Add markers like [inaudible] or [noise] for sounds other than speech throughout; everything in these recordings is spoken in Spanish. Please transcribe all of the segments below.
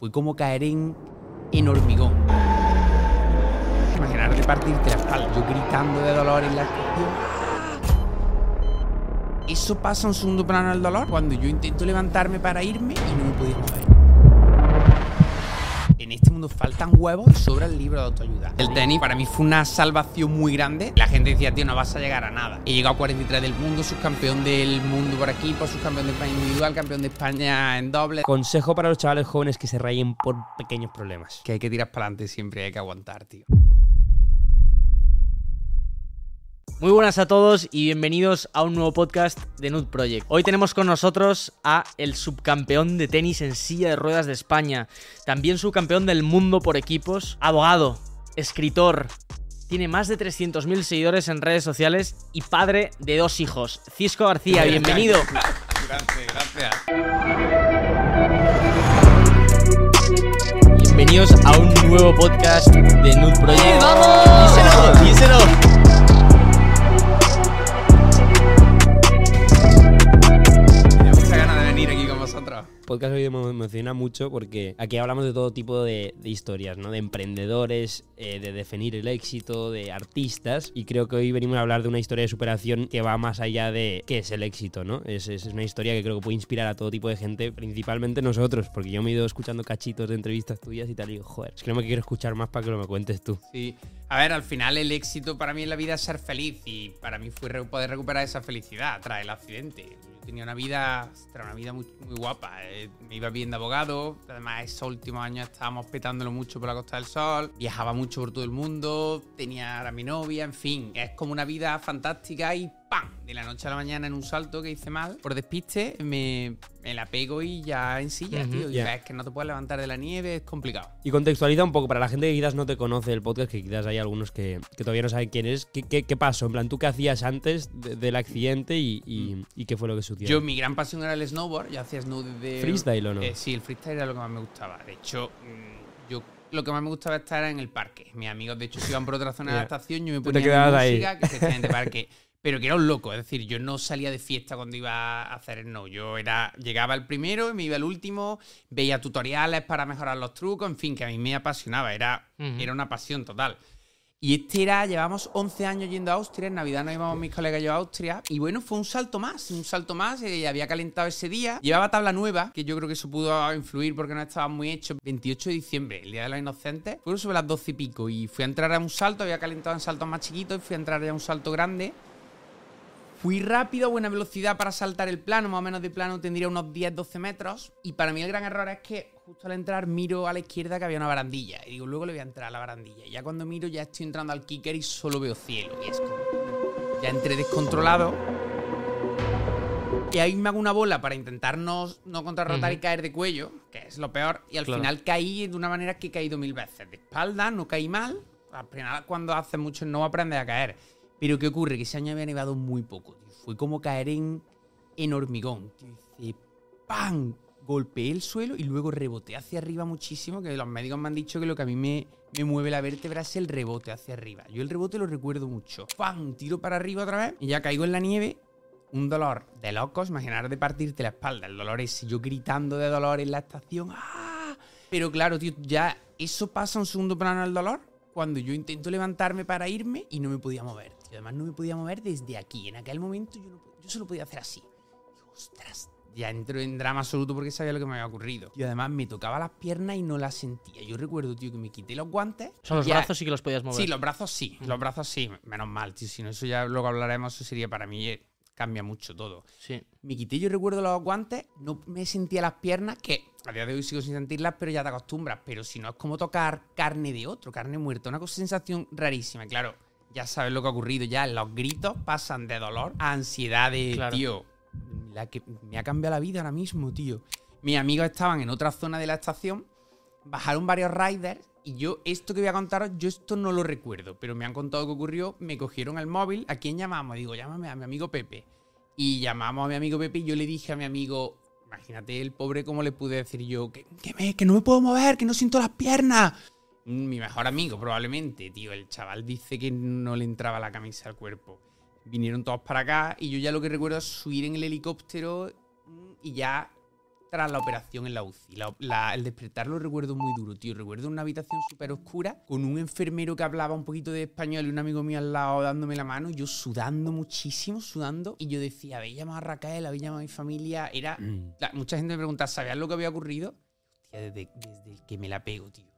Fue como caer en, en hormigón. Imaginar de partirte la espalda, yo gritando de dolor en la. Eso pasa en segundo plano del dolor cuando yo intento levantarme para irme y no me podía mover. En este mundo faltan huevos y sobra el libro de autoayuda. El tenis para mí fue una salvación muy grande. La gente decía, tío, no vas a llegar a nada. He llegado a 43 del mundo, subcampeón del mundo por equipo, subcampeón de España individual, campeón de España en doble. Consejo para los chavales jóvenes que se rayen por pequeños problemas. Que hay que tirar para adelante siempre, hay que aguantar, tío. Muy buenas a todos y bienvenidos a un nuevo podcast de Nud Project. Hoy tenemos con nosotros a el subcampeón de tenis en silla de ruedas de España, también subcampeón del mundo por equipos, abogado, escritor, tiene más de 300.000 seguidores en redes sociales y padre de dos hijos. Cisco García, bienvenido. Gracias, gracias. Bienvenidos a un nuevo podcast de Nud Project. ¡Vamos! ¡Díselo! ¡Díselo! Podcast hoy me emociona mucho porque aquí hablamos de todo tipo de, historias, ¿no? De emprendedores, eh, de definir el éxito, de artistas. Y creo que hoy venimos a hablar de una historia de superación que va más allá de qué es el éxito, ¿no? Es, una historia que creo que puede inspirar a todo tipo de gente, principalmente nosotros, porque yo me he ido escuchando cachitos de entrevistas tuyas y tal, y digo, joder, es que no me quiero escuchar más para que lo me cuentes tú. Sí. A ver, al final el éxito para mí en la vida es ser feliz y para mí fue poder recuperar esa felicidad tras el accidente. Tenía una vida, una vida muy, muy guapa. eh, Me iba bien de abogado. Además, esos últimos años estábamos petándolo mucho por la Costa del Sol. Viajaba mucho por todo el mundo. Tenía a mi novia, en fin. Es como una vida fantástica y ¡pam! De la noche a la mañana en un salto que hice mal. Por despiste me, me la pego y ya en silla, tío. Y ves que no te puedes levantar de la nieve, es complicado. Y contextualiza un poco para la gente que quizás no te conoce el podcast, que quizás hay algunos que, que todavía no saben quién es. ¿Qué, qué, qué pasó? En plan, ¿tú qué hacías antes de- del accidente y, y- y qué fue lo que sucedió? Yo, mi gran pasión era el snowboard. Yo hacía snow desde. ¿Freestyle o no? Eh, sí, el freestyle era lo que más me gustaba. De hecho, mm, yo lo que más me gustaba estar era en el parque. Mis amigos, de hecho, se iban por otra zona de [laughs] estación. Yo me ponía quedabas mi ahí. música, que [laughs] parque. Pero que era un loco, es decir, yo no salía de fiesta cuando iba a hacer snow. Yo era, llegaba el primero, me iba el último, veía tutoriales para mejorar los trucos, en fin, que a mí me apasionaba, era, era una pasión total. Y este era, llevamos 11 años yendo a Austria, en Navidad nos íbamos mis colegas y yo a Austria, y bueno, fue un salto más, un salto más, eh, había calentado ese día, llevaba tabla nueva, que yo creo que eso pudo influir porque no estaba muy hecho, 28 de diciembre, el Día de los Inocentes, fueron sobre las 12 y pico, y fui a entrar a un salto, había calentado en saltos más chiquitos, y fui a entrar ya a un salto grande, Fui rápido, a buena velocidad para saltar el plano, más o menos de plano tendría unos 10-12 metros. Y para mí el gran error es que justo al entrar miro a la izquierda que había una barandilla. Y digo, luego le voy a entrar a la barandilla. Y ya cuando miro ya estoy entrando al kicker y solo veo cielo. Y es como... Ya entré descontrolado. Y ahí me hago una bola para intentar no, no contrarrotar y caer de cuello, que es lo peor. Y al Claro. final caí de una manera que he caído mil veces. De espalda, no caí mal. Al final, cuando haces mucho no aprendes a caer. Pero ¿qué ocurre? Que ese año había nevado muy poco. tío. Fue como caer en, hormigón. Tío. Dice, ¡pam! Golpeé el suelo y luego reboté hacia arriba muchísimo. Que los médicos me han dicho que lo que a mí me, mueve la vértebra es el rebote hacia arriba. Yo el rebote lo recuerdo mucho. ¡Pam! Tiro para arriba otra vez y ya caigo en la nieve. Un dolor de locos, imaginar de partirte la espalda. El dolor es yo gritando de dolor en la estación. ¡Ah! Pero claro, tío, ya eso pasa en segundo plano del dolor cuando yo intento levantarme para irme y no me podía mover. Tío. Además, no me podía mover desde aquí. En aquel momento yo, no, yo solo podía hacer así. Digo, ostras, ya entro en drama absoluto porque sabía lo que me había ocurrido. Y además me tocaba las piernas y no las sentía. Yo recuerdo, tío, que me quité los guantes. O sea, los ya- brazos sí que los podías mover. Sí, los brazos sí, los brazos sí. Menos mal, tío. Si no, eso ya luego hablaremos, eso sería para mí, eh, cambia mucho todo. Sí. Me quité, yo recuerdo los guantes, no me sentía las piernas, que a día de hoy sigo sin sentirlas, pero ya te acostumbras. Pero si no, es como tocar carne de otro, carne muerta. Una sensación rarísima. Y Claro, ya sabes lo que ha ocurrido. Ya los gritos pasan de dolor a ansiedad de, Claro. tío, la que me ha cambiado la vida ahora mismo, tío. Mis amigos estaban en otra zona de la estación, bajaron varios riders y yo, esto que voy a contaros, yo esto no lo recuerdo, pero me han contado que ocurrió, me cogieron el móvil, ¿a quién llamamos? Digo, llámame a mi amigo Pepe. Y llamamos a mi amigo Pepe y yo le dije a mi amigo, imagínate el pobre cómo le pude decir yo, que, que, me- que no me puedo mover, que no siento las piernas. Mi mejor amigo, probablemente, tío. El chaval dice que no le entraba la camisa al cuerpo. Vinieron todos para acá y yo ya lo que recuerdo es subir en el helicóptero mm, y ya tras la operación en la UCI. La- la- el despertar lo recuerdo muy duro, tío. Recuerdo una habitación súper oscura con un enfermero que hablaba un poquito de español y un amigo mío al lado dándome la mano. Yo sudando muchísimo, sudando. Y yo decía, habéis llamado a Raquel, habéis llamado a mi familia. Era. [clears throat] la- mucha gente me pregunta, ¿sabías lo que había ocurrido? Hostia, desde, desde el que me la pego, tío.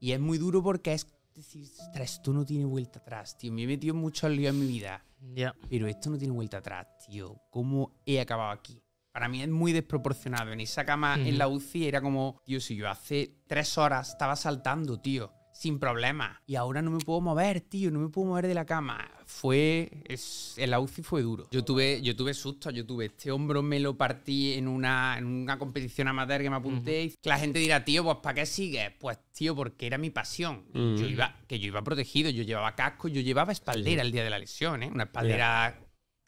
Y es muy duro porque es decir, esto no tiene vuelta atrás, tío. Me he metido en muchos líos en mi vida. Ya. Pero esto no tiene vuelta atrás, tío. ¿Cómo he acabado aquí? Para mí es muy desproporcionado. En esa cama en la UCI era como, tío, si yo hace tres horas estaba saltando, tío, sin problema. Y ahora no me puedo mover, tío, no me puedo mover de la cama. Fue. Es, la UCI fue duro. Yo tuve, yo tuve susto, yo tuve este hombro, me lo partí en una, en una competición amateur que me apunté. y La gente dirá, tío, pues ¿para qué sigues? Pues, tío, porque era mi pasión. Yo iba, que yo iba protegido, yo llevaba casco, yo llevaba espaldera el día de la lesión, ¿eh? Una espaldera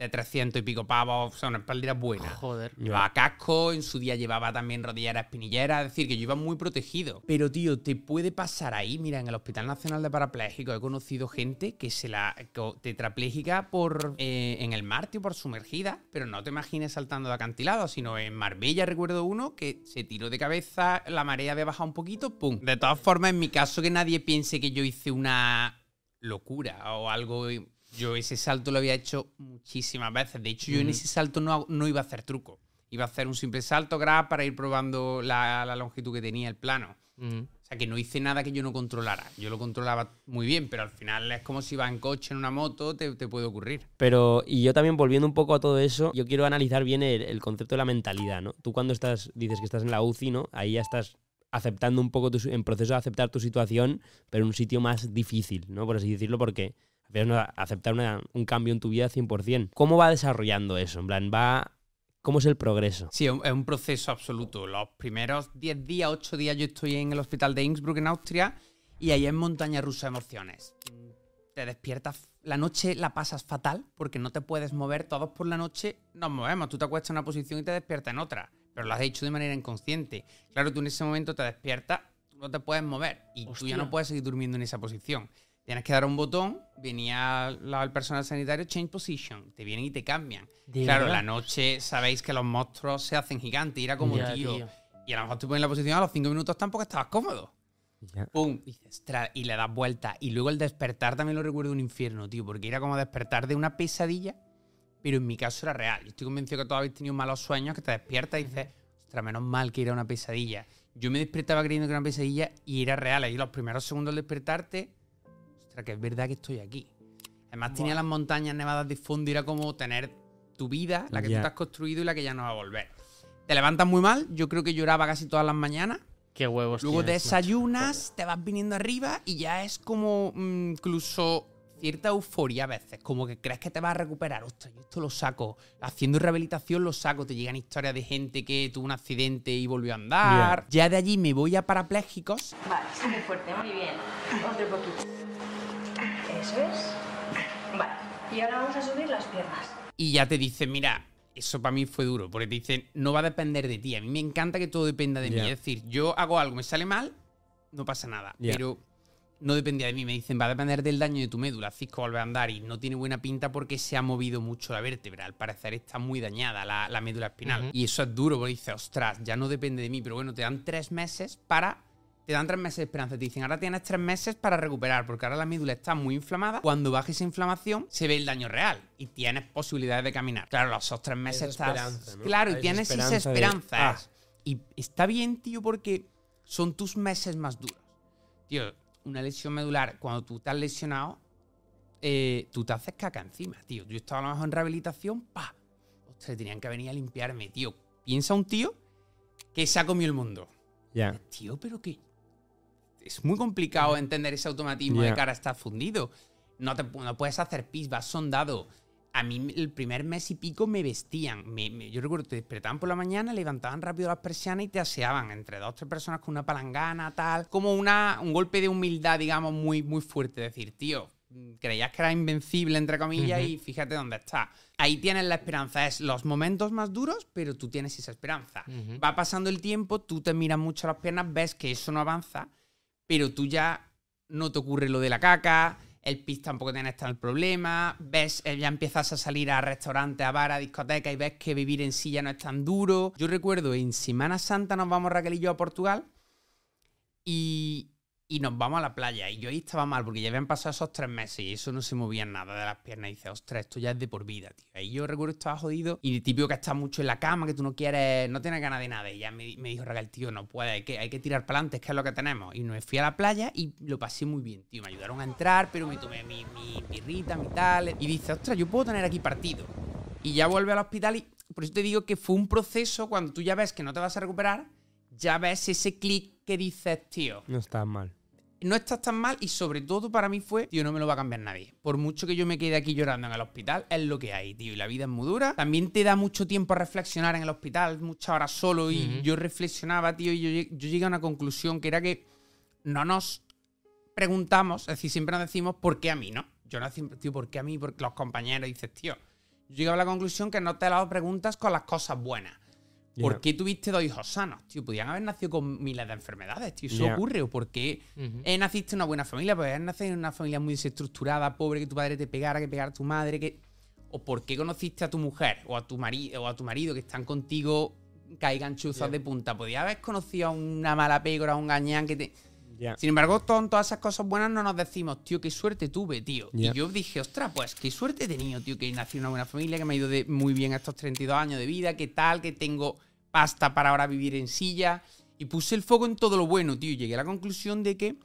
de 300 y pico pavos, o sea, una espaldera buena. Joder. Llevaba casco, en su día llevaba también rodilleras espinilleras, es decir, que yo iba muy protegido. Pero, tío, te puede pasar ahí. Mira, en el Hospital Nacional de Parapléjicos he conocido gente que se la co- tetrapléjica por eh, en el mar, tío, por sumergida. Pero no te imagines saltando de acantilado, sino en Marbella recuerdo uno que se tiró de cabeza, la marea había bajado un poquito, ¡pum! De todas formas, en mi caso, que nadie piense que yo hice una locura o algo. Yo ese salto lo había hecho muchísimas veces. De hecho, yo en ese salto no, no iba a hacer truco. Iba a hacer un simple salto grab para ir probando la, la longitud que tenía el plano. Mm. O sea, que no hice nada que yo no controlara. Yo lo controlaba muy bien, pero al final es como si vas en coche, en una moto, te, te puede ocurrir. Pero, y yo también volviendo un poco a todo eso, yo quiero analizar bien el, el concepto de la mentalidad, ¿no? Tú cuando estás, dices que estás en la UCI, ¿no? Ahí ya estás aceptando un poco, tu, en proceso de aceptar tu situación, pero en un sitio más difícil, ¿no? Por así decirlo, porque al no aceptar una- un cambio en tu vida 100%. ¿Cómo va desarrollando eso? En plan, va... ¿Cómo es el progreso? Sí, es un- es un proceso absoluto. Los primeros 10 días, 8 días yo estoy en el hospital de Innsbruck, en Austria, y ahí es montaña rusa de emociones. Te despiertas, la noche la pasas fatal porque no te puedes mover. Todos por la noche nos movemos. Tú te acuestas en una posición y te despiertas en otra, pero lo has hecho de manera inconsciente. Claro, tú en ese momento te despiertas, tú no te puedes mover y tú Hostia. ya no puedes seguir durmiendo en esa posición. Tienes que dar un botón, venía la- el personal sanitario, change position, te vienen y te cambian. ¿De Claro, la noche sabéis que los monstruos se hacen gigantes y era como, Ya, tío, tío. Y a lo mejor te pones en la posición a los cinco minutos tampoco estabas cómodo. Ya. ¡Pum! Y, y le das vuelta. Y luego el despertar también lo recuerdo un infierno, tío, porque era como despertar de una pesadilla, pero en mi caso era real. Yo estoy convencido que todos habéis tenido malos sueños, que te despiertas y dices, ostras, menos mal que era una pesadilla. Yo me despertaba creyendo que era una pesadilla y era real. Ahí los primeros segundos al despertarte, ostras, que es verdad que estoy aquí. Además tenía las montañas nevadas de fondo y era como tener tu vida, la que tú te has construido y la que ya no va a volver. Te levantas muy mal, yo creo que lloraba casi todas las mañanas. Qué huevos. Luego tienes, macho. desayunas, te vas viniendo arriba y ya es como mm, incluso cierta euforia a veces, como que crees que te vas a recuperar. Ostras, yo esto lo saco. Haciendo rehabilitación lo saco. Te llegan historias de gente que tuvo un accidente y volvió a andar. Ya de allí me voy a parapléjicos. Vale, muy fuerte, muy bien. Otro poquito. Eso es. Vale, y ahora vamos a subir las piernas. y ya te dicen, mira, eso para mí fue duro, porque te dicen, no va a depender de ti. A mí me encanta que todo dependa de mí. Es decir, yo hago algo, me sale mal, no pasa nada. Pero no dependía de mí. Me dicen, va a depender del daño de tu médula. Cisco vuelve a andar y no tiene buena pinta porque se ha movido mucho la vértebra. Al parecer está muy dañada la, la médula espinal. Y eso es duro, porque dices, ostras, ya no depende de mí. Pero bueno, te dan tres meses para te dan tres meses de esperanza. Te dicen, ahora tienes tres meses para recuperar, porque ahora la médula está muy inflamada. Cuando baje esa inflamación, se ve el daño real y tienes posibilidades de caminar. Claro, los esos tres meses estás. esperanza, ¿no? Claro, y tienes esa esperanza de- esperanza. Ah. Y está bien, tío, porque son tus meses más duros. Tío, una lesión medular, cuando tú te has lesionado, eh, tú te haces caca encima, tío. Yo estaba a lo mejor en rehabilitación, pa. Ostras, tenían que venir a limpiarme, tío. Piensa un tío que se ha comido el mundo. Ya. Tío, pero que. Es muy complicado entender ese automatismo de Ya. cara está fundido. No, te, no puedes hacer pis, vas sondado. A mí el primer mes y pico me vestían. Me- me- yo recuerdo, te despertaban por la mañana, levantaban rápido las persianas y te aseaban entre dos o tres personas con una palangana, tal. Como una, un golpe de humildad, digamos, muy, muy fuerte. Decir, tío, creías que era invencible, entre comillas, Ujú. y fíjate dónde está. Ahí tienes la esperanza. Es los momentos más duros, pero tú tienes esa esperanza. Ujú. Va pasando el tiempo, tú te miras mucho las piernas, ves que eso no avanza, pero tú ya no te ocurre lo de la caca, el pis tampoco tienes tal problema, ves, eh, ya empiezas a salir a restaurantes, a bar, a discotecas y ves que vivir en silla no es tan duro. Yo recuerdo en Semana Santa nos vamos Raquel y yo a Portugal y, y nos vamos a la playa. Y yo ahí estaba mal porque ya habían pasado esos tres meses y eso no se movía nada de las piernas. Y dices, ostras, esto ya es de por vida, tío. Ahí yo recuerdo que estaba jodido y típico que estás mucho en la cama, que tú no quieres, no tienes ganas de nada. Y ya me, me dijo Raquel, tío, no puede, hay que, hay que tirar para adelante, que es lo que tenemos. Y me fui a la playa y lo pasé muy bien, tío. Me ayudaron a entrar, pero me tomé mi, mi pirrita, mi tal. Y dice, ostras, yo puedo tener aquí partido. Y ya vuelve al hospital y por eso te digo que fue un proceso cuando tú ya ves que no te vas a recuperar, ya ves ese clic que dices, tío, No está mal. no estás tan mal y sobre todo para mí fue, tío, no me lo va a cambiar nadie. Por mucho que yo me quede aquí llorando en el hospital, es lo que hay, tío. Y la vida es muy dura. También te da mucho tiempo a reflexionar en el hospital, muchas horas solo. Y yo reflexionaba, tío, y yo, yo llegué a una conclusión que era que no nos preguntamos, es decir, siempre nos decimos, ¿por qué a mí, no? Yo no siempre, tío, ¿por qué a mí? Porque los compañeros dices, tío. Yo llegué a la conclusión que no te lo preguntas con las cosas buenas. ¿Por qué tuviste dos hijos sanos? Tío, podían haber nacido con miles de enfermedades, tío. Eso ocurre. ¿O por qué eh, naciste en una buena familia? Pues naciste en una familia muy desestructurada, pobre, que tu padre te pegara, que pegara a tu madre, que... ¿O por qué conociste a tu mujer o a tu, mari o a tu marido que están contigo, caigan chuzos de punta? Podía haber conocido a una mala pégora, a un gañán que te... Sin embargo, todas esas cosas buenas no nos decimos, tío, qué suerte tuve, tío. Y yo dije, ostras, pues qué suerte he tenido, tío, que nací en una buena familia, que me ha ido de muy bien estos 32 años de vida, que tal, que tengo pasta para ahora vivir en silla. Y puse el foco en todo lo bueno, tío. Y llegué a la conclusión de que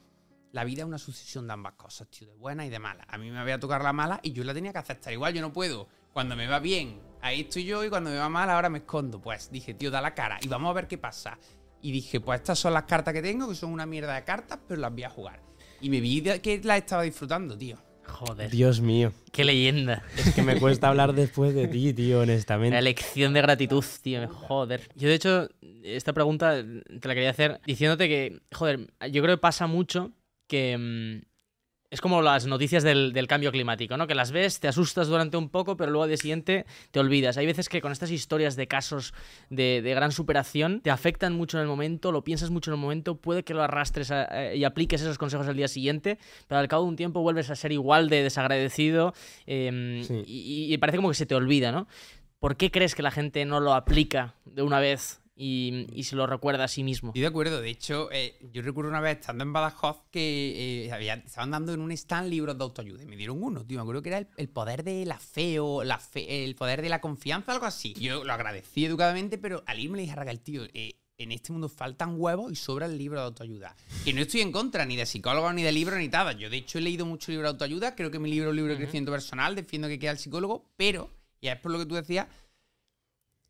la vida es una sucesión de ambas cosas, tío, de buena y de mala. A mí me había tocado la mala y yo la tenía que aceptar. Igual yo no puedo. Cuando me va bien, ahí estoy yo, y cuando me va mal, ahora me escondo. Pues dije, tío, da la cara y vamos a ver qué pasa. Y dije, pues estas son las cartas que tengo, que son una mierda de cartas, pero las voy a jugar. Y me vi que las estaba disfrutando, tío. Joder. Dios mío. Qué leyenda. Es que me cuesta hablar después de ti, tío, La honestamente. lección de gratitud, tío. Joder. Yo, de hecho, esta pregunta te la quería hacer diciéndote que, joder, yo creo que pasa mucho que. Es como las noticias del, del cambio climático, ¿no? Que las ves, te asustas durante un poco, pero luego al día siguiente te olvidas. Hay veces que con estas historias de casos de, de gran superación te afectan mucho en el momento, lo piensas mucho en el momento, puede que lo arrastres a- eh, y apliques esos consejos al día siguiente, pero al cabo de un tiempo vuelves a ser igual de desagradecido eh, Sí. y, y parece como que se te olvida, ¿no? ¿Por qué crees que la gente no lo aplica de una vez y, y se lo recuerda a sí mismo? Estoy de acuerdo. De hecho, eh, yo recuerdo una vez estando en Badajoz que eh, había- estaban dando en un stand libros de autoayuda. Y me dieron uno, tío. Me acuerdo que era el, el poder de la fe o la fe, el poder de la confianza, algo así. Yo lo agradecí educadamente, pero al irme le dije a Raquel, tío, eh, en este mundo faltan huevos y sobra el libro de autoayuda. Que no estoy en contra ni de psicólogos, ni de libros, ni nada. Yo, de hecho, he leído mucho libro de autoayuda. Creo que mi libro es libro de crecimiento personal. Defiendo que queda el psicólogo. Pero, y es por lo que tú decías,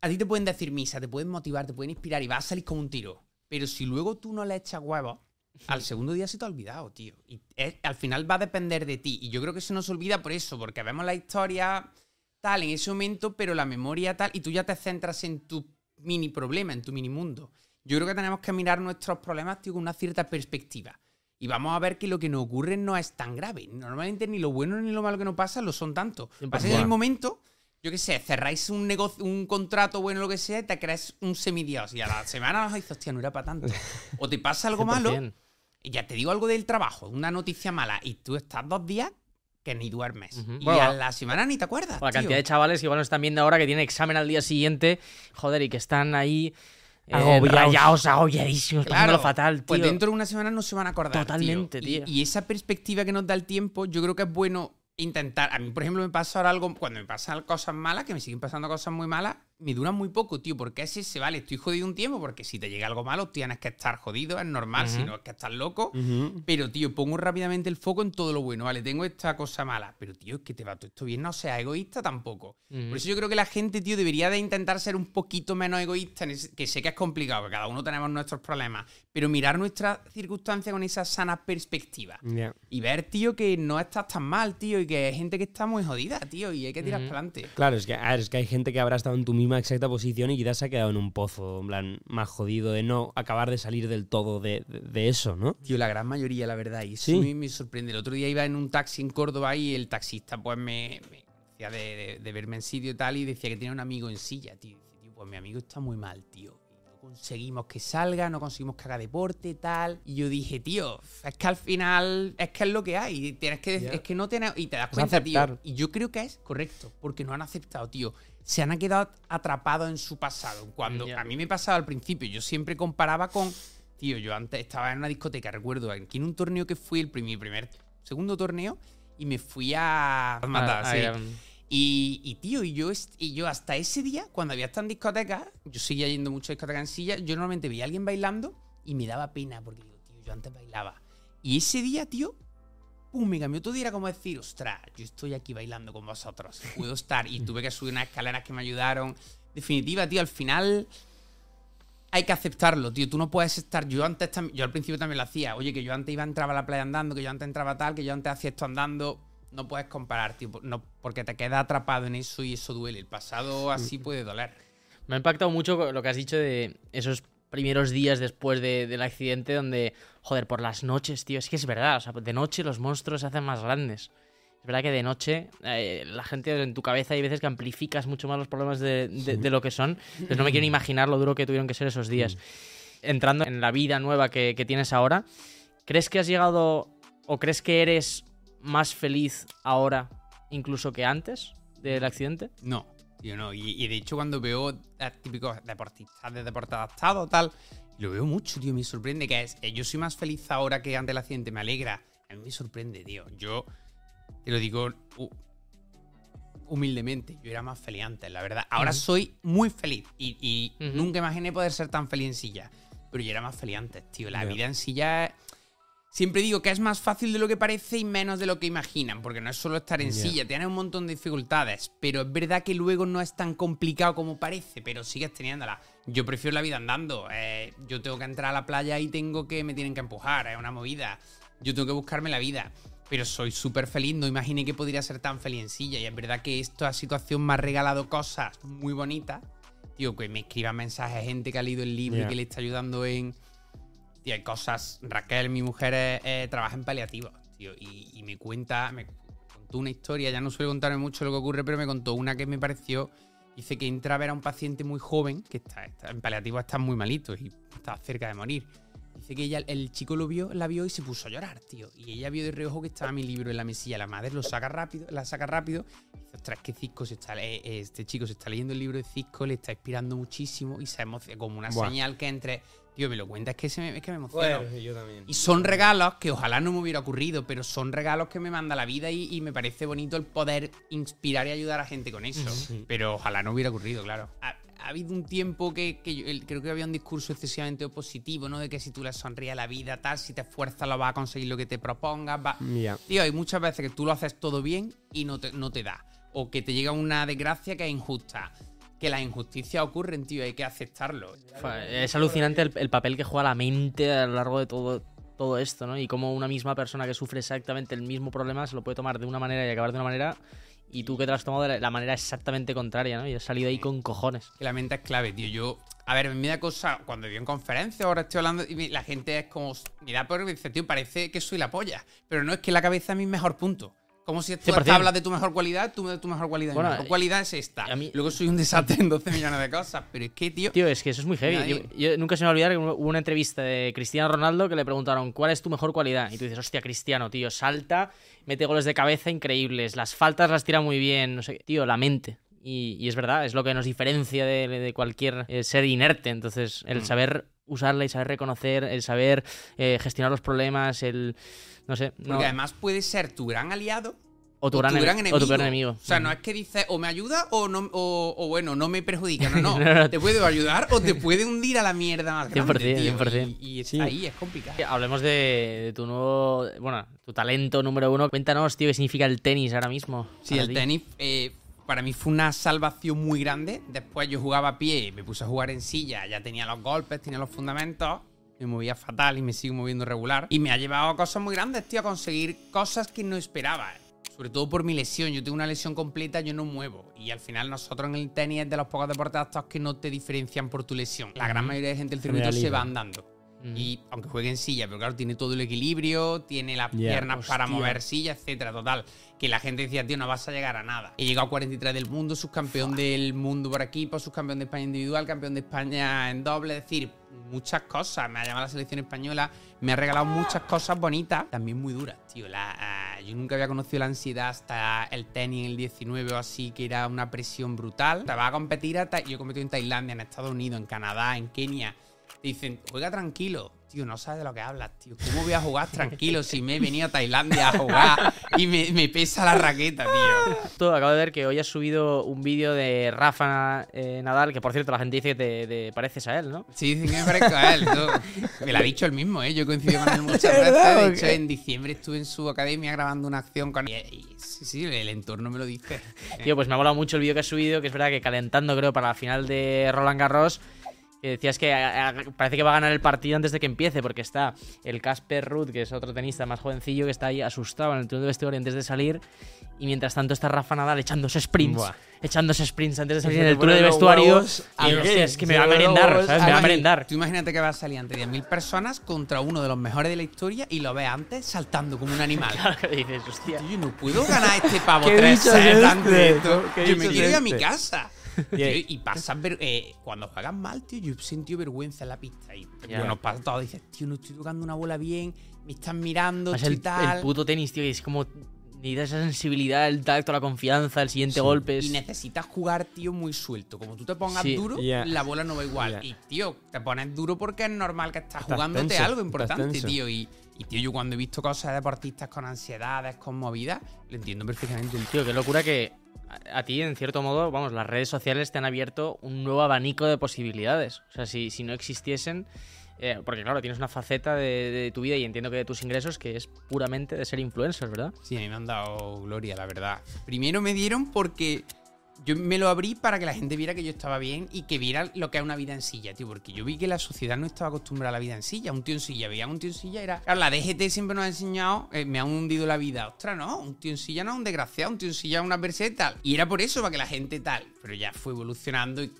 a ti te pueden decir misa, te pueden motivar, te pueden inspirar y vas a salir como un tiro. Pero si luego tú no le echas huevos, al segundo día se te ha olvidado, tío. Y es- al final va a depender de ti. Y yo creo que se nos olvida por eso, porque vemos la historia tal en ese momento, pero la memoria tal, y tú ya te centras en tu mini problema, en tu mini mundo. Yo creo que tenemos que mirar nuestros problemas, tío, con una cierta perspectiva. Y vamos a ver que lo que nos ocurre no es tan grave. Normalmente ni lo bueno ni lo malo que nos pasa lo son tanto. Pasa en el momento, yo qué sé, cerráis un negocio, un contrato bueno, lo que sea, y te crees un semidios. Y a la semana nos dices, hostia, no era para tanto. O te pasa algo [laughs] malo, 100%. y ya te digo algo del trabajo, una noticia mala, y tú estás dos días que ni duermes. Y Bueno, a la semana ni te acuerdas. La tío. cantidad de chavales que igual nos están viendo ahora que tienen examen al día siguiente, joder, y que están ahí eh, Agobiados. agobiadísimos, Claro, fatal, tío. Pues dentro de una semana no se van a acordar. Totalmente, tío. tío. Y, y esa perspectiva que nos da el tiempo, yo creo que es bueno intentar. A mí, por ejemplo, me pasa ahora algo. Cuando me pasan cosas malas, que me siguen pasando cosas muy malas, me duran muy poco, tío. Porque ese se vale, estoy jodido un tiempo, porque si te llega algo malo, tienes que estar jodido, es normal, si no es que estás loco. Pero, tío, pongo rápidamente el foco en todo lo bueno. Vale, tengo esta cosa mala. Pero, tío, es que te va todo esto bien. No seas egoísta tampoco. Por eso yo creo que la gente, tío, debería de intentar ser un poquito menos egoísta. que sé que es complicado, que cada uno tenemos nuestros problemas. Pero mirar nuestras circunstancias con esa sana perspectiva. Y ver, tío, que no estás tan mal, tío. Y que hay gente que está muy jodida, tío. Y hay que tirar para adelante. Claro, es que, a ver, es que hay gente que habrá estado en tu misma exacta posición y quizás se ha quedado en un pozo, en plan, más jodido de no acabar de salir del todo de, de- de eso, ¿no? Tío, la gran mayoría, la verdad. Y eso Sí. me sorprende. El otro día iba en un taxi en Córdoba y el taxista, pues, me, me decía de, verme en sitio y tal. Y decía que tenía un amigo en silla, tío. Dice, tío, pues mi amigo está muy mal, tío. Loco, conseguimos que salga, no conseguimos que haga deporte, tal. Y yo dije, tío, es que al final es que es lo que hay. Tienes que, es que no tienes. Y te das cuenta, tío. Y yo creo que es correcto, porque no han aceptado, tío. Se han quedado atrapados en su pasado. Cuando a mí me pasaba al principio, yo siempre comparaba con. Tío, yo antes estaba en una discoteca, recuerdo, aquí en un torneo que fui el primer, primer segundo torneo, y me fui a. matar, Ah, sí. ah, Y, y, tío, y yo, y yo hasta ese día, cuando había estado en discotecas, yo seguía yendo mucho a discotecas en silla, yo normalmente veía a alguien bailando y me daba pena porque digo, tío, yo antes bailaba. Y ese día, tío, pum, me cambió todo y era como decir, ostras, yo estoy aquí bailando con vosotros, puedo estar. Y tuve que subir unas escaleras que me ayudaron. Definitiva, tío, al final hay que aceptarlo, tío. Tú no puedes estar. Yo antes yo al principio también lo hacía. Oye, que yo antes iba a entrar a la playa andando, que yo antes entraba tal, que yo antes hacía esto andando. No puedes comparar, tío. No, porque te quedas atrapado en eso y eso duele. El pasado así puede doler. Me ha impactado mucho lo que has dicho de esos primeros días después de- del accidente donde, joder, por las noches, tío, es que es verdad, o sea, de noche los monstruos se hacen más grandes. Es verdad que de noche eh, la gente en tu cabeza hay veces que amplificas mucho más los problemas de, de- de lo que son. Entonces no me quiero ni imaginar lo duro que tuvieron que ser esos días. Entrando en la vida nueva que, que tienes ahora, ¿crees que has llegado o crees que eres más feliz ahora incluso que antes del accidente? No, tío, no. Y, y de hecho, cuando veo a típicos deportistas de deporte adaptado, tal, lo veo mucho, tío. Me sorprende que es. eh, Yo soy más feliz ahora que antes del accidente. Me alegra. A mí me sorprende, tío. Yo te lo digo hu- humildemente. Yo era más feliz antes, la verdad. Ahora soy muy feliz. Y, nunca imaginé poder ser tan feliz en silla. Pero yo era más feliz antes, tío. La vida en silla es- Siempre digo que es más fácil de lo que parece y menos de lo que imaginan, porque no es solo estar en silla, tienes un montón de dificultades, pero es verdad que luego no es tan complicado como parece, pero sigues teniéndola. Yo prefiero la vida andando, eh, yo tengo que entrar a la playa y tengo que me tienen que empujar, es una movida. Yo tengo que buscarme la vida, pero soy súper feliz, no imaginé que podría ser tan feliz en silla, y es verdad que esta situación me ha regalado cosas muy bonitas. Tío, que me escriban mensajes gente que ha leído el libro y que le está ayudando en, Tío, hay cosas. Raquel, mi mujer, eh, eh, trabaja en paliativos, tío. Y, y me cuenta. Me contó una historia. Ya no suele contarme mucho lo que ocurre, pero me contó una que me pareció. Dice que entra a ver a un paciente muy joven, que está, está- en paliativos está muy malito y está cerca de morir. Dice que ella, el chico lo vio, la vio y se puso a llorar, tío. Y ella vio de reojo que estaba mi libro en la mesilla. La madre lo saca rápido, la saca rápido. Y dice, ostras, que Cisco se está, eh, este chico se está leyendo el libro de Cisco, le está inspirando muchísimo y se emociona como una Buah. señal que entre. Tío, me lo cuenta, es que, se me, es que me emociona. yo también. Y son regalos que ojalá no me hubiera ocurrido, pero son regalos que me manda la vida y, y me parece bonito el poder inspirar y ayudar a gente con eso. Pero ojalá no hubiera ocurrido, claro. Ha, ha habido un tiempo que, que yo- el- creo que había un discurso excesivamente positivo, ¿no? De que si tú le sonríes a la vida, tal, si te esfuerzas lo vas a conseguir lo que te propongas. va-. Tío, hay muchas veces que tú lo haces todo bien y no te, no te da. O que te llega una desgracia que es injusta. Que las injusticias ocurren, tío, hay que aceptarlo. Es alucinante el, el papel que juega la mente a lo largo de todo, todo esto, ¿no? Y cómo una misma persona que sufre exactamente el mismo problema se lo puede tomar de una manera y acabar de una manera. Y tú que te lo has tomado de la- manera exactamente contraria, ¿no? Y has salido ahí con cojones. Que la mente es clave, tío. Yo, a ver, me da cosa, cuando yo en conferencia, ahora estoy hablando, y la gente es como, mira, porque dice, tío, parece que soy la polla. Pero no es que la cabeza es mi mejor punto. Como si tú 100%. hablas de tu mejor cualidad, tú de tu mejor cualidad. Bueno, mi mejor eh, cualidad es esta. a mí- Luego soy un desastre en 12 millones de cosas. Pero es que, tío, Tío, es que eso es muy heavy. Nadie- Yo, yo nunca se me va a olvidar que hubo una entrevista de Cristiano Ronaldo que le preguntaron ¿cuál es tu mejor cualidad? Y tú dices, hostia, Cristiano, tío, salta, mete goles de cabeza increíbles, las faltas las tira muy bien, no sé qué. Tío, la mente. Y, y es verdad, es lo que nos diferencia de, de cualquier eh, ser inerte. Entonces, el Mm. saber usarla y saber reconocer, el saber eh, gestionar los problemas, el... No sé. porque además puede ser tu gran aliado o tu, gran, ene- enemigo. O tu peor enemigo. O sea, no es que dices o me ayuda o no o, o bueno, no me perjudica. No, [laughs] no. No, no. te puede ayudar o te puede hundir a la mierda más grande. 100%, tío. 100%. Y, y está Sí. ahí, es complicado. Hablemos de, de tu nuevo, bueno, tu talento número uno. Cuéntanos, tío, qué significa el tenis ahora mismo. Sí, el ti. tenis eh, para mí fue una salvación muy grande. Después yo jugaba a pie, me puse a jugar en silla, ya tenía los golpes, tenía los fundamentos. Me movía fatal y me sigo moviendo regular. Y me ha llevado a cosas muy grandes, tío, a conseguir cosas que no esperaba. Sobre todo por mi lesión. Yo tengo una lesión completa, yo no muevo. Y al final nosotros en el tenis es de los pocos deportes que no te diferencian por tu lesión. La gran mayoría de gente del circuito se va andando. Y aunque juegue en silla, pero claro, tiene todo el equilibrio, tiene las piernas para mover silla, etcétera. Total, que la gente decía, tío, no vas a llegar a nada. He llegado a 43 del mundo, subcampeón del mundo por equipo, subcampeón de España individual, campeón de España en doble, es decir, muchas cosas. Me ha llamado la selección española, me ha regalado muchas cosas bonitas, también muy duras, tío. La, ah, yo nunca había conocido la ansiedad hasta el tenis en el 19 o así, que era una presión brutal. Te vas a competir, a Ta- yo he competido en Tailandia, en Estados Unidos, en Canadá, en Kenia. Dicen, juega tranquilo. Tío, no sabes de lo que hablas, tío. ¿Cómo voy a jugar tranquilo si me he venido a Tailandia a jugar y me, me pesa la raqueta, tío? Justo Acabo de ver que hoy has subido un vídeo de Rafa eh, Nadal, que por cierto la gente dice que te, te pareces a él, ¿no? Sí, dicen que me parezco a él. tú. Me lo ha dicho él mismo, ¿eh? Yo he coincidido con él [laughs] muchas ¿Es veces. De hecho, en diciembre estuve en su academia grabando una acción con él. Y, sí, sí, el entorno me lo dice. Tío, pues me ha molado mucho el vídeo que has subido, que es verdad que calentando, creo, para la final de Roland Garros, que decías que a- a- parece que va a ganar el partido antes de que empiece, porque está el Casper Ruud, que es otro tenista más jovencillo, que está ahí asustado en el túnel de vestuario antes de salir, y mientras tanto está Rafa Nadal echándose sprints, Buah. echándose sprints antes de salir en el túnel de vestuario. Y hostia, es que me va a merendar, ¿sabes? Me va a merendar. Tú imagínate que va a salir ante 10.000 personas contra uno de los mejores de la historia y lo ves antes saltando como un animal. [laughs] Claro que dices, hostia. Yo no puedo ganar este [laughs] pavo ¿Qué tres sets este? antes de esto. ¿Qué Yo me quiero ir a mi este? casa. [laughs] Tío, Yeah. y pasas ver- eh, cuando juegas mal, tío, yo he sentido vergüenza en la pista. Y Ya. bueno, pasa todo. Dices, tío, no estoy tocando una bola bien, me están mirando, Es estoy el, tal. el puto tenis, tío, es como. Necesitas esa sensibilidad, el tacto, la confianza, el siguiente golpe. es- Y necesitas jugar, tío, muy suelto. Como tú te pongas Sí. duro, la bola no va igual. Y, tío, te pones duro porque es normal que estás Estás jugándote tenso, algo importante, tío. Y, y, tío, yo cuando he visto cosas de deportistas con ansiedades, con movidas, lo entiendo perfectamente. Tío, qué locura que a, ti, en cierto modo, vamos, las redes sociales te han abierto un nuevo abanico de posibilidades. O sea, si, si no existiesen. eh, porque claro, tienes una faceta de, de tu vida y entiendo que de tus ingresos que es puramente de ser influencer, ¿verdad? Sí, a mí me han dado gloria, la verdad. Primero me dieron porque yo me lo abrí para que la gente viera que yo estaba bien y que viera lo que es una vida en silla, tío. Porque yo vi que la sociedad no estaba acostumbrada a la vida en silla. Un tío en silla, veía un tío en silla, era. Claro, la DGT siempre nos ha enseñado, eh, me ha hundido la vida. Ostras, no, un tío en silla no es un desgraciado, un tío en silla es una persona tal. Y era por eso, para que la gente tal. Pero ya fue evolucionando y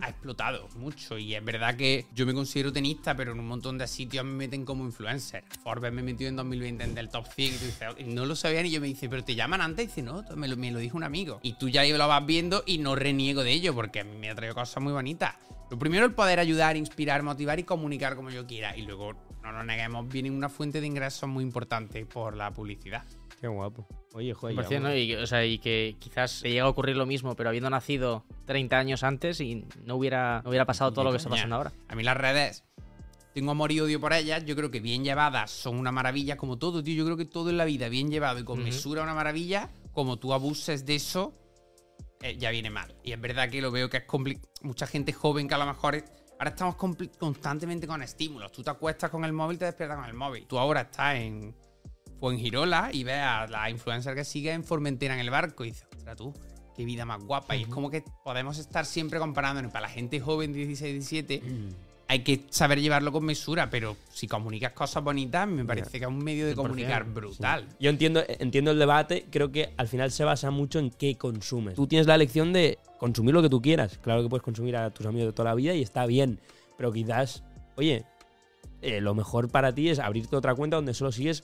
Ha explotado mucho. Y es verdad que yo me considero tenista, pero en un montón de sitios me meten como influencer. Forbes me metió en 2020 en del top 100 y tú dices, "Y no lo sabían. Y yo me dice, pero te llaman antes. Y dice, no, me lo, me lo dijo un amigo. Y tú ya lo vas viendo y no reniego de ello porque a mí me ha traído cosas muy bonitas. Lo primero, el poder ayudar, inspirar, motivar y comunicar como yo quiera. Y luego, no nos neguemos, viene una fuente de ingresos muy importante por la publicidad. Qué guapo. Oye, joder. 100%, ya, ¿no? y, que- o sea, y que quizás te llega a ocurrir lo mismo, pero habiendo nacido 30 años antes y no hubiera, no hubiera pasado todo lo que está pasando ahora. A mí las redes, tengo amor y odio por ellas. Yo creo que bien llevadas son una maravilla, como todo, tío. Yo creo que todo en la vida, bien llevado y con Ujú. mesura, una maravilla. Como tú abuses de eso, eh, ya viene mal. Y es verdad que lo veo que es complicado. Mucha gente joven que a lo mejor. es- Ahora estamos constantemente con estímulos. Tú te acuestas con el móvil, te despiertas con el móvil. Tú ahora estás en Fuengirola y ves a la influencer que sigue en Formentera en el barco y dices, ostras tú, qué vida más guapa. Y es como que podemos estar siempre comparándonos. Para la gente joven de 16, 17, hay que saber llevarlo con mesura, pero si comunicas cosas bonitas, me parece que es un medio de 100%, comunicar brutal. Yo entiendo, entiendo el debate, creo que al final se basa mucho en qué consumes. Tú tienes la elección de consumir lo que tú quieras. Claro que puedes consumir a tus amigos de toda la vida y está bien, pero quizás, oye, eh, lo mejor para ti es abrirte otra cuenta donde solo sigues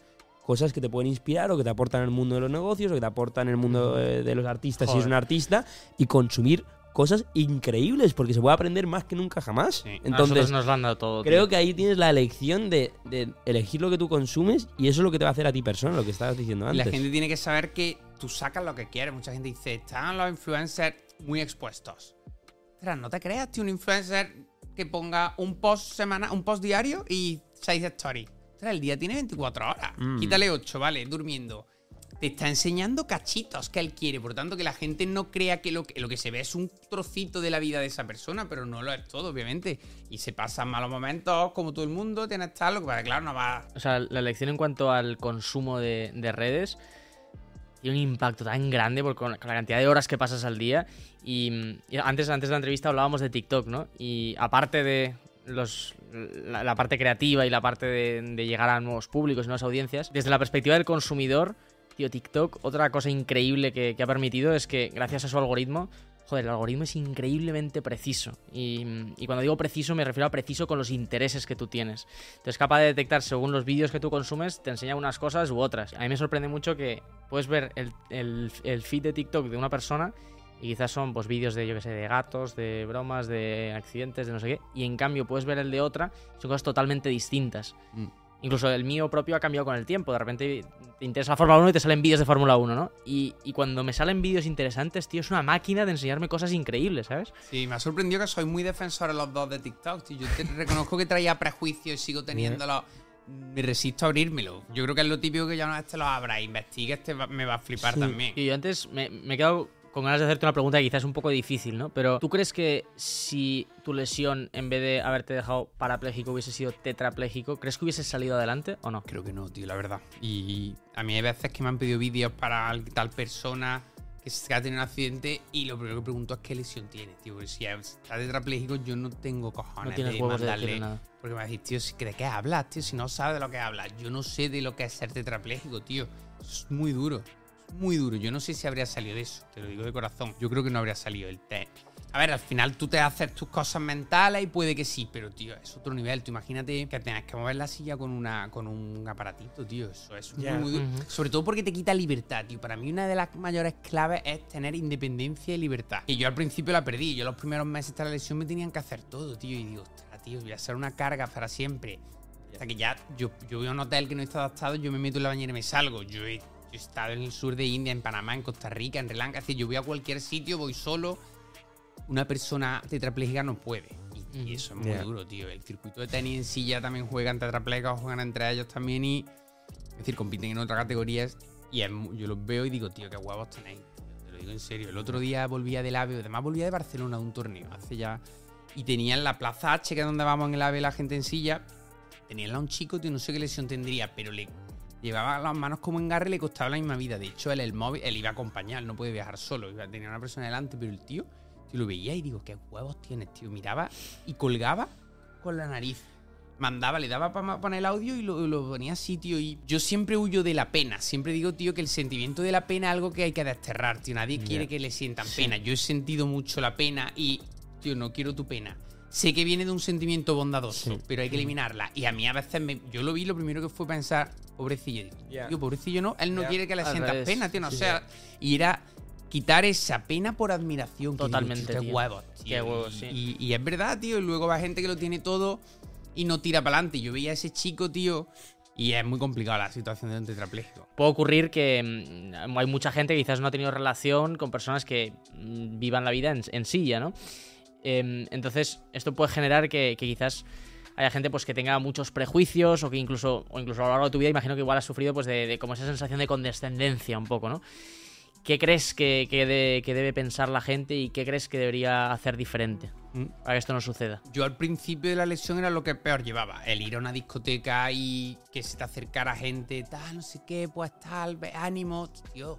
cosas que te pueden inspirar o que te aportan el mundo de los negocios o que te aportan el mundo eh, de los artistas si eres un artista y consumir cosas increíbles porque se puede aprender más que nunca jamás. Sí. Entonces, nos lo han dado todo. Creo tío. que ahí tienes la elección de, de elegir lo que tú consumes y eso es lo que te va a hacer a ti persona, lo que estabas diciendo Y antes. la gente tiene que saber que tú sacas lo que quieres. Mucha gente dice, están los influencers muy expuestos. Ostras, no te creas, tío, un influencer que ponga un post semana, un post diario y 6 stories. Ostras, el día tiene 24 horas. Mm. Quítale 8, vale, durmiendo. Te está enseñando cachitos que él quiere. Por tanto, que la gente no crea que lo, que lo que se ve es un trocito de la vida de esa persona, pero no lo es todo, obviamente. Y se pasan malos momentos, como todo el mundo, tienes tal, lo que claro, no va. O sea, la elección en cuanto al consumo de, de redes tiene un impacto tan grande por con la, cantidad de horas que pasas al día. Y, y antes, antes de la entrevista hablábamos de TikTok, ¿no? Y aparte de los, la, parte creativa y la parte de, de llegar a nuevos públicos y nuevas audiencias, desde la perspectiva del consumidor, tío, TikTok, otra cosa increíble que, ha permitido es que gracias a su algoritmo, joder, el algoritmo es increíblemente preciso. Y, cuando digo preciso me refiero a preciso con los intereses que tú tienes. Entonces es capaz de detectar según los vídeos que tú consumes, te enseña unas cosas u otras. A mí me sorprende mucho que puedes ver el- el feed de TikTok de una persona y quizás son pues vídeos de, yo que sé, de gatos, de bromas, de accidentes, de no sé qué. Y en cambio puedes ver el de otra, son cosas totalmente distintas. Mm. Incluso el mío propio ha cambiado con el tiempo. De repente te interesa la Fórmula 1 y te salen vídeos de Fórmula 1, ¿no? Y, y cuando me salen vídeos interesantes, tío, es una máquina de enseñarme cosas increíbles, ¿sabes? Sí, me ha sorprendido que soy muy defensor de los dos de TikTok, tío. Yo te [laughs] reconozco que traía prejuicios y sigo teniéndolos. Me resisto a abrírmelo. Yo creo que es lo típico que ya una vez te lo abras, investigues, te va- me va a flipar también. Y yo antes me, me he quedado con ganas de hacerte una pregunta que quizás es un poco difícil, ¿no? Pero ¿tú crees que si tu lesión, en vez de haberte dejado parapléjico, hubiese sido tetrapléjico, ¿crees que hubieses salido adelante o no? Creo que no, tío, la verdad. Y a mí hay veces que me han pedido vídeos para al- tal persona que se ha tenido un accidente y lo primero que pregunto es qué lesión tiene, tío. Porque si está tetrapléjico, yo no tengo cojones No tienes de huevos de mandarle. decirle nada. Porque me va a decir, tío, si- ¿de qué hablas, tío? Si no sabes de lo que hablas. Yo no sé de lo que es ser tetrapléjico, tío. Es muy duro. Muy duro. Yo no sé si habría salido de eso. Te lo digo de corazón. Yo creo que no habría salido el test. A ver, al final tú te haces tus cosas mentales y puede que sí, pero tío, es otro nivel. Tú imagínate que tengas que mover la silla con una con un aparatito, tío. Eso es muy, duro. Sobre todo porque te quita libertad, tío. Para mí una de las mayores claves es tener independencia y libertad. Y yo al principio la perdí. Yo los primeros meses de la lesión me tenían que hacer todo, tío. Y digo, ostras, tío, voy a ser una carga para siempre. Hasta que ya yo, yo voy a un hotel que no está adaptado, yo me meto en la bañera y me salgo. Yo he, yo he estado en el sur de India, en Panamá, en Costa Rica, en Sri Lanka. Es decir, yo voy a cualquier sitio, voy solo. Una persona tetrapléjica no puede. Y, y Ujú. eso es muy duro, tío. El circuito de tenis en silla también juegan tetraplégicos, juegan entre ellos también y... Es decir, compiten en otras categorías y es yo los veo y digo, tío, qué huevos tenéis. Te lo digo en serio. El otro día volvía del AVE, además volvía de Barcelona de un torneo, hace ya... Y tenía en la Plaza H, que es donde vamos en el AVE la gente en silla, tenía al lado un chico, tío, no sé qué lesión tendría, pero le llevaba las manos como engarre y le costaba la misma vida. De hecho, él, el móvil, él iba a acompañar, no puede viajar solo, iba, tenía una persona delante, pero el tío, tío, lo veía y digo, qué huevos tienes, tío. Miraba y colgaba con la nariz. Mandaba, le daba para poner el audio y lo, lo ponía así, tío. Y yo siempre huyo de la pena. Siempre digo, tío, que el sentimiento de la pena es algo que hay que desterrar, tío. Nadie quiere que le sientan pena. Yo he sentido mucho la pena y, tío, no quiero tu pena. Sé que viene de un sentimiento bondadoso, Sí. pero hay que eliminarla. Y a mí a veces, me- yo lo vi, lo primero que fue pensar, pobrecillo. Digo, Ya. tío, pobrecillo no, él no quiere que le sientas revés. pena, tío. No Sí, sea, y era quitar esa pena por admiración. que digo, Totalmente, tío. huevos, tío. Qué huevos, y, sí. y- y es verdad, tío. Y luego va gente que lo tiene todo y no tira para adelante. Yo veía a ese chico, tío, y es muy complicada la situación de un tetrapléjico. Puede ocurrir que mm, hay mucha gente que quizás no ha tenido relación con personas que mm, vivan la vida en, en silla, ¿no? Em, entonces, esto puede generar que, que quizás haya gente pues, que tenga muchos prejuicios o que incluso, o incluso a lo largo de tu vida, imagino que igual has sufrido pues, de, de como esa sensación de condescendencia un poco, ¿no? ¿Qué crees que, que de- que debe pensar la gente y qué crees que debería hacer diferente Mm. para que esto no suceda? Yo al principio de la lesión era lo que peor llevaba. El ir a una discoteca y que se te acercara gente, tal, no sé qué, pues tal, ánimo, tío.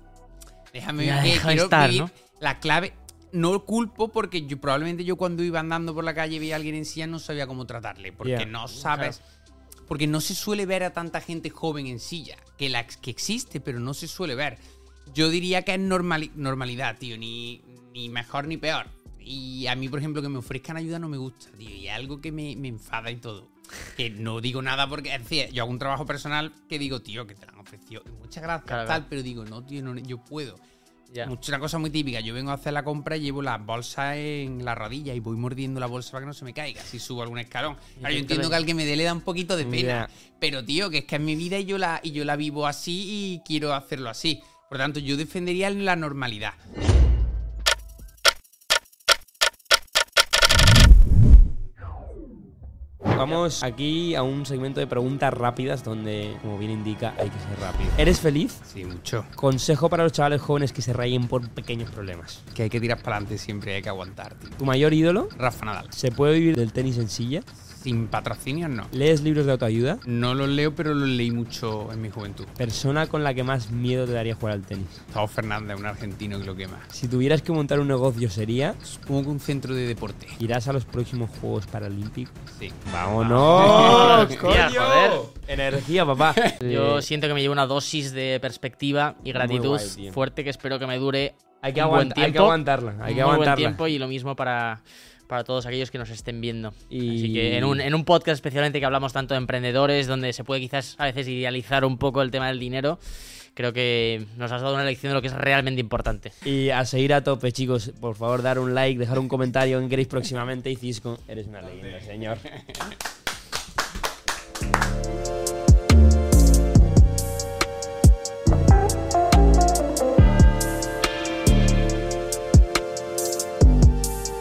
Déjame vivir, estar, vivir ¿no? la clave. No culpo porque yo probablemente yo cuando iba andando por la calle y veía a alguien en silla no sabía cómo tratarle. Porque no sabes. Porque no se suele ver a tanta gente joven en silla. Que, la, que existe, pero no se suele ver. Yo diría que es normali- normalidad, tío. Ni, ni mejor ni peor. Y a mí, por ejemplo, que me ofrezcan ayuda no me gusta, tío. Y es algo que me, me enfada y todo. Que no digo nada porque, es decir, yo hago un trabajo personal que digo, tío, que te lo han ofrecido. Muchas gracias, Claro, tal. Pero digo, no, tío, no, yo puedo. Mucho- Una cosa muy típica, yo vengo a hacer la compra y llevo las bolsas en la rodilla y voy mordiendo la bolsa para que no se me caiga si subo algún escalón. Claro, yo entiendo que al que me dé le da un poquito de pena, pero tío, que es que es mi vida y yo la, y yo la vivo así y quiero hacerlo así. Por lo tanto, yo defendería la normalidad. Vamos aquí a un segmento de preguntas rápidas donde, como bien indica, hay que ser rápido. ¿Eres feliz? Sí, mucho. Consejo para los chavales jóvenes que se rayen por pequeños problemas. Que hay que tirar para adelante siempre, hay que aguantar, tío. ¿Tu mayor ídolo? Rafa Nadal. ¿Se puede vivir del tenis en silla? Sin patrocinios, no. ¿Lees libros de autoayuda? No los leo, pero los leí mucho en mi juventud. ¿Persona con la que más miedo te daría jugar al tenis? Gustavo Fernández, un argentino que lo quema. Si tuvieras que montar un negocio sería... Supongo que un centro de deporte. ¿Irás a los próximos Juegos Paralímpicos? Sí. ¡Vámonos! [laughs] Coño! joder. Energía, papá. [laughs] Yo siento que me llevo una dosis de perspectiva y gratitud guay, fuerte que espero que me dure Hay que, aguant- hay que tiempo. aguantarla. Hay que muy buen aguantarla. tiempo y lo mismo para, para todos aquellos que nos estén viendo. Y- Así que en un, en un podcast especialmente que hablamos tanto de emprendedores, donde se puede quizás a veces idealizar un poco el tema del dinero, creo que nos has dado una lección de lo que es realmente importante. Y a seguir a tope, chicos. Por favor, dar un like, dejar un comentario en queréis próximamente. Y Cisco, eres una leyenda, señor. [laughs]